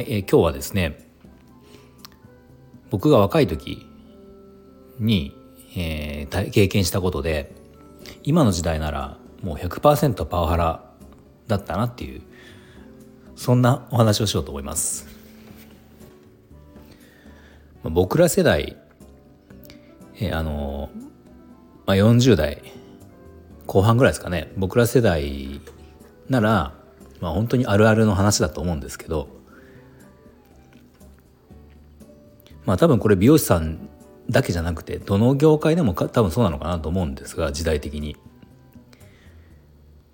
はい、えー、今日はですね僕が若い時に、えー、経験したことで今の時代ならもう100%パワハラだったなっていうそんなお話をしようと思います。僕ら世代、えー、あの、まあ、40代後半ぐらいですかね僕ら世代なら、まあ、本当にあるあるの話だと思うんですけどまあ多分これ美容師さんだけじゃなくてどの業界でも多分そうなのかなと思うんですが時代的に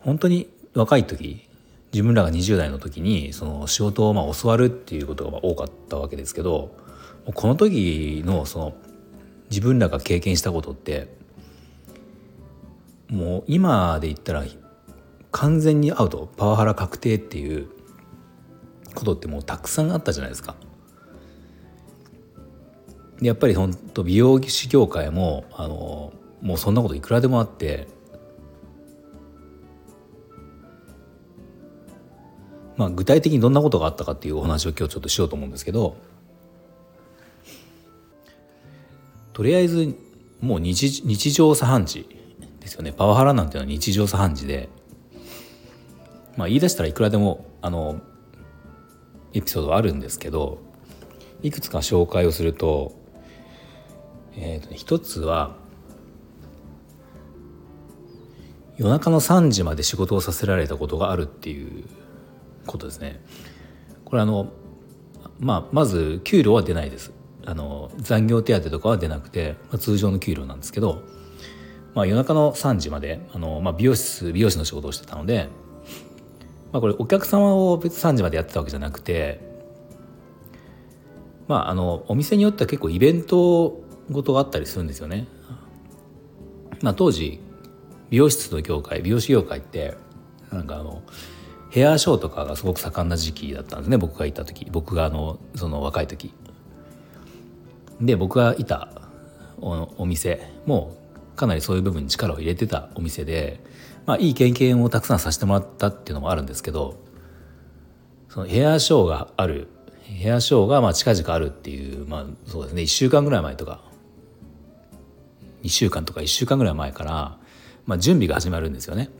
本当に若い時自分らが20代の時にその仕事をまあ教わるっていうことが多かったわけですけどこの時のその自分らが経験したことってもう今で言ったら完全にアウトパワハラ確定っていうことってもうたくさんあったじゃないですか。やっぱり本当美容師業界もあのもうそんなこといくらでもあってまあ具体的にどんなことがあったかっていうお話を今日ちょっとしようと思うんですけどとりあえずもう日日常茶飯事ですよね。パワハラなんていうのは日常茶飯事で。まあ言い出したらいくらでもあのエピソードはあるんですけどいくつか紹介をするとえーとね、一つは夜中の3時まで仕事をさせられたことがあるっていうことですね。これあの、まあ、まず給料は出ないです。あの残業手当とかは出なくて、まあ、通常の給料なんですけど、まあ、夜中の3時まであの、まあ、美容室美容師の仕事をしてたので、まあ、これお客様を別に3時までやってたわけじゃなくてまああのお店によっては結構イベント事があったりするんですよね。まあ、当時美容室の業界美容師業界ってなんかあのヘアショーとかがすごく盛んな時期だったんですね僕がいた時僕があのその若い時。で僕がいたお店もかなりそういう部分に力を入れてたお店で、まあ、いい経験をたくさんさせてもらったっていうのもあるんですけどそのヘアショーがあるヘアショーがまあ近々あるっていうまあそうですね1週間ぐらい前とか2週間とか1週間ぐらい前から、まあ、準備が始まるんですよね。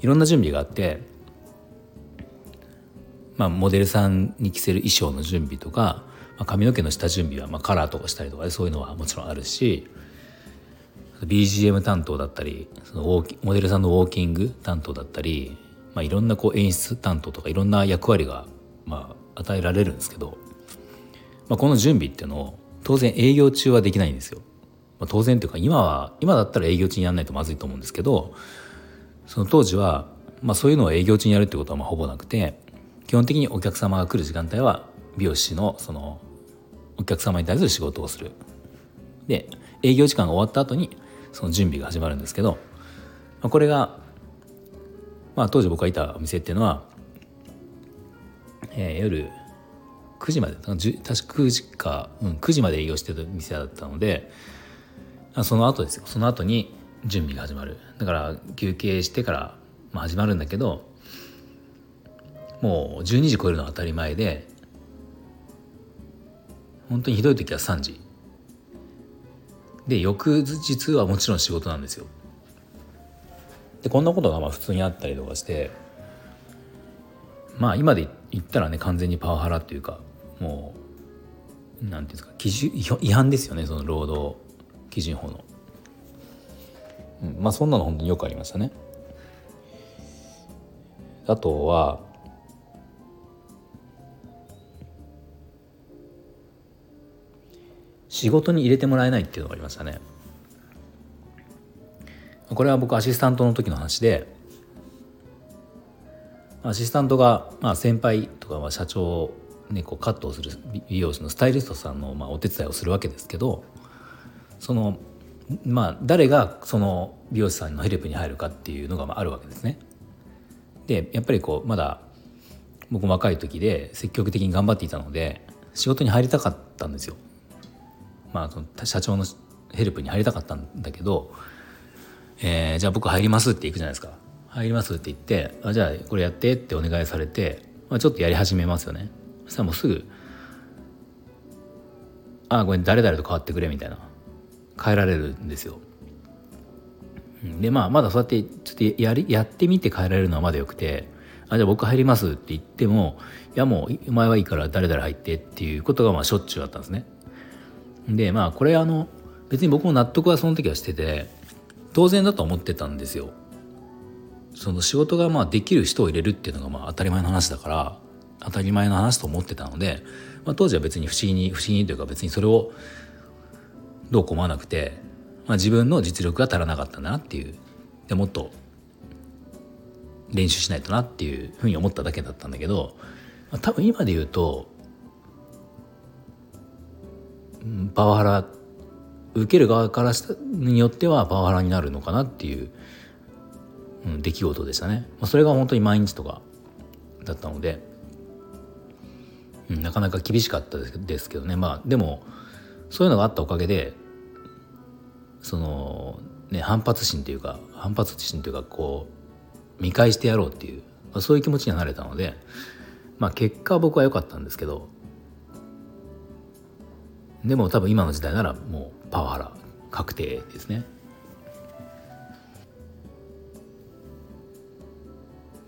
いろんな準備があって、まあ、モデルさんに着せる衣装の準備とか、まあ、髪の毛の下準備は、まあ、カラーとかしたりとかそういうのはもちろんあるし BGM 担当だったりそのウォーキモデルさんのウォーキング担当だったり、まあ、いろんなこう演出担当とかいろんな役割が、まあ、与えられるんですけど、まあ、この準備っていうのを当然営業中はできないんですよ。まあ、当然というか今は今だったら営業中にやらないとまずいと思うんですけどその当時は、まあ、そういうのを営業中にやるってことはまあほぼなくて基本的にお客様が来る時間帯は美容師のそのお客様に対する仕事をする。で営業時間が終わった後にその準備が始まるんですけど、まあ、これが、まあ、当時僕がいたお店っていうのは、えー、夜9時まで確か9時か、うん、9時まで営業してる店だったのでその後ですよ。その後に準備が始まる。だから休憩してからまあ始まるんだけどもう12時超えるのは当たり前で本当にひどい時は3時。で翌日はもちろん仕事なんですよ。でこんなことがまあ普通にあったりとかしてまあ今で言ったらね完全にパワハラっていうかもうなんていうんですか基準違反ですよねその労働。基準法の、うん、まあそんなの本当によくありましたね。あとは仕事に入れてもらえないっていうのがありましたね。これは僕アシスタントの時の話でアシスタントが、まあ、先輩とかは社長ね、こうカットをする美容師のスタイリストさんの、まあ、お手伝いをするわけですけどそのまあ誰がその美容師さんのヘルプに入るかっていうのがあるわけですね。でやっぱりこうまだ僕も若い時で積極的に頑張っていたので仕事に入りたかったんですよ。まあ、その社長のヘルプに入りたかったんだけど、えー、じゃあ僕入りますって行くじゃないですか。入りますって言ってあじゃあこれやってってお願いされて、まあ、ちょっとやり始めますよね。そしたらもうすぐ「あごめん誰々と変わってくれ」みたいな変えられるんですよ。でまあまだそうやってちょっとやりやってみて変えられるのはまだよくて「あじゃあ僕入ります」って言っても「いやもうお前はいいから誰々入って」っていうことがまあしょっちゅうあったんですね。でまあこれあの別に僕も納得はその時はしてて当然だと思ってたんですよ。その仕事がまあできる人を入れるっていうのがまあ当たり前の話だから当たり前の話と思ってたので、まあ、当時は別に不思議に不思議というか別にそれをどうこう思わなくて、まあ、自分の実力が足らなかったなっていう。でもっと練習しないとなっていうふうに思っただけだったんだけど、まあ、多分今で言うとパワハラ受ける側からによってはパワハラになるのかなっていう、うん、出来事でしたね、まあ、それが本当に毎日とかだったので、うん、なかなか厳しかったですけどね。まあでもそういうのがあったおかげでそのね反発心というか反発心というかこう見返してやろうっていう、まあ、そういう気持ちにはなれたのでまあ結果は僕は良かったんですけどでも多分今の時代ならもうパワハラ確定ですね。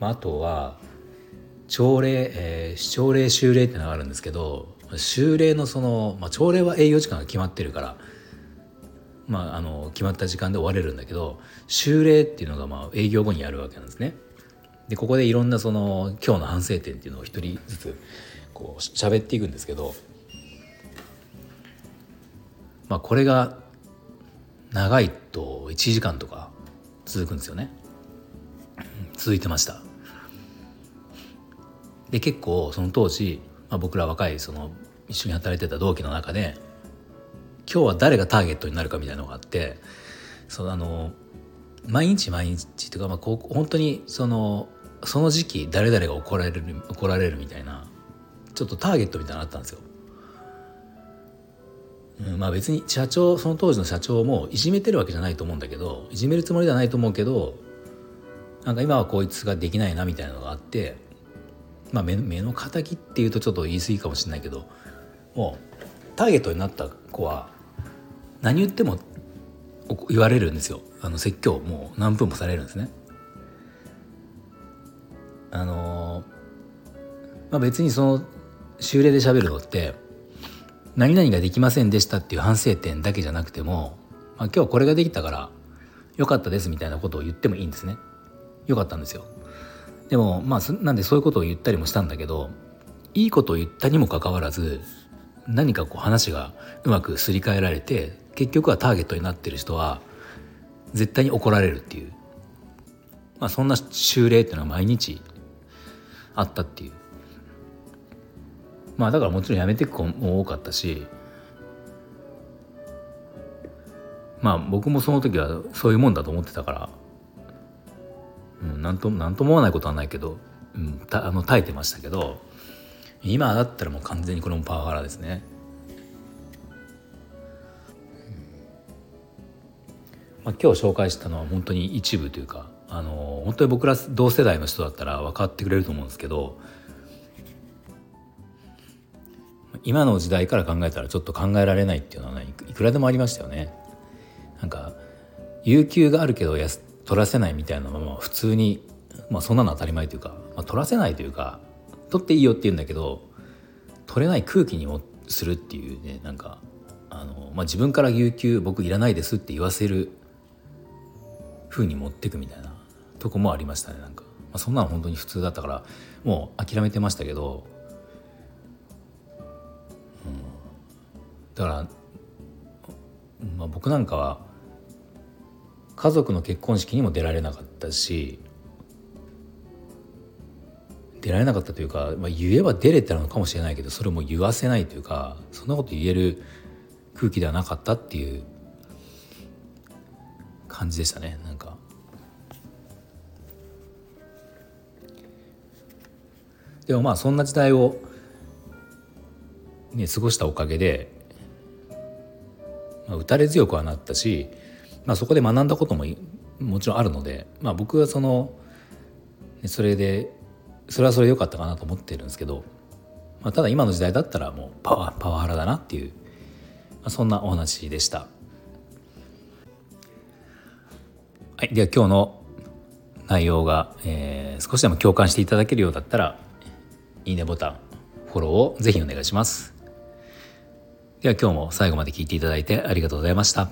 まあ、あとは朝礼、えー、朝礼修礼ってのがあるんですけど修礼のその、まあ、朝礼は営業時間が決まってるから、まあ、あの決まった時間で終われるんだけど修礼っていうのがまあ営業後にやるわけなんですね。でここでいろんなその今日の反省点っていうのを一人ずつこう喋っていくんですけど、まあ、これが長いと1時間とか続くんですよね。続いてました。で結構その当時まあ、僕ら若いその一緒に働いてた同期の中で今日は誰がターゲットになるかみたいなのがあってそのあの毎日毎日というか、まあ、こう本当にそのその時期誰々が怒られる怒られるみたいなちょっとターゲットみたいなのあったんですよ。うん、まあ別に社長その当時の社長もいじめてるわけじゃないと思うんだけどいじめるつもりではないと思うけどなんか今はこいつができないなみたいなのがあってまあ目目の敵っていうとちょっと言い過ぎかもしれないけどもうターゲットになった子は何言っても言われるんですよあの説教もう何分もされるんですね。あのまあ、別にその修例で喋るのって何々ができませんでしたっていう反省点だけじゃなくても、まあ、今日これができたから良かったですみたいなことを言ってもいいんですね。良かったんですよ。でもまあなんでそういうことを言ったりもしたんだけどいいことを言ったにもかかわらず何かこう話がうまくすり替えられて結局はターゲットになってる人は絶対に怒られるっていう、まあ、そんな修例っていうのは毎日あったっていうまあだからもちろんやめていく子も多かったしまあ僕もその時はそういうもんだと思ってたからうん、なんとなんとも思わないことはないけど、うん、たあの耐えてましたけど今だったらもう完全にこれもパワハラですね。まあ、今日紹介したのは本当に一部というかあの本当に僕ら同世代の人だったら分かってくれると思うんですけど今の時代から考えたらちょっと考えられないっていうのは、ね、いくらでもありましたよね。なんか有給があるけど取らせないみたいなのは普通に、まあ、そんなの当たり前というか、まあ、取らせないというか取っていいよって言うんだけど取れない空気にもするっていうねなんかあの、まあ、自分から有給僕いらないですって言わせる風に持ってくみたいなとこもありましたねなんか、まあ、そんなの本当に普通だったからもう諦めてましたけど、うん、だから、まあ、僕なんかは家族の結婚式にも出られなかったし出られなかったというか、まあ、言えば出れたのかもしれないけどそれも言わせないというかそんなこと言える空気ではなかったっていう感じでしたねなんか。でもまあそんな時代を、ね、過ごしたおかげで、まあ、打たれ強くはなったし、まあ、そこで学んだことももちろんあるので、まあ、僕はそのそれでそれはそれで良かったかなと思ってるんですけど、まあ、ただ今の時代だったらもうパワパワハラだなっていう、まあ、そんなお話でした。はい、では今日の内容が、えー、少しでも共感していただけるようだったらいいねボタンフォローをぜひお願いします。では今日も最後まで聞いていただいてありがとうございました。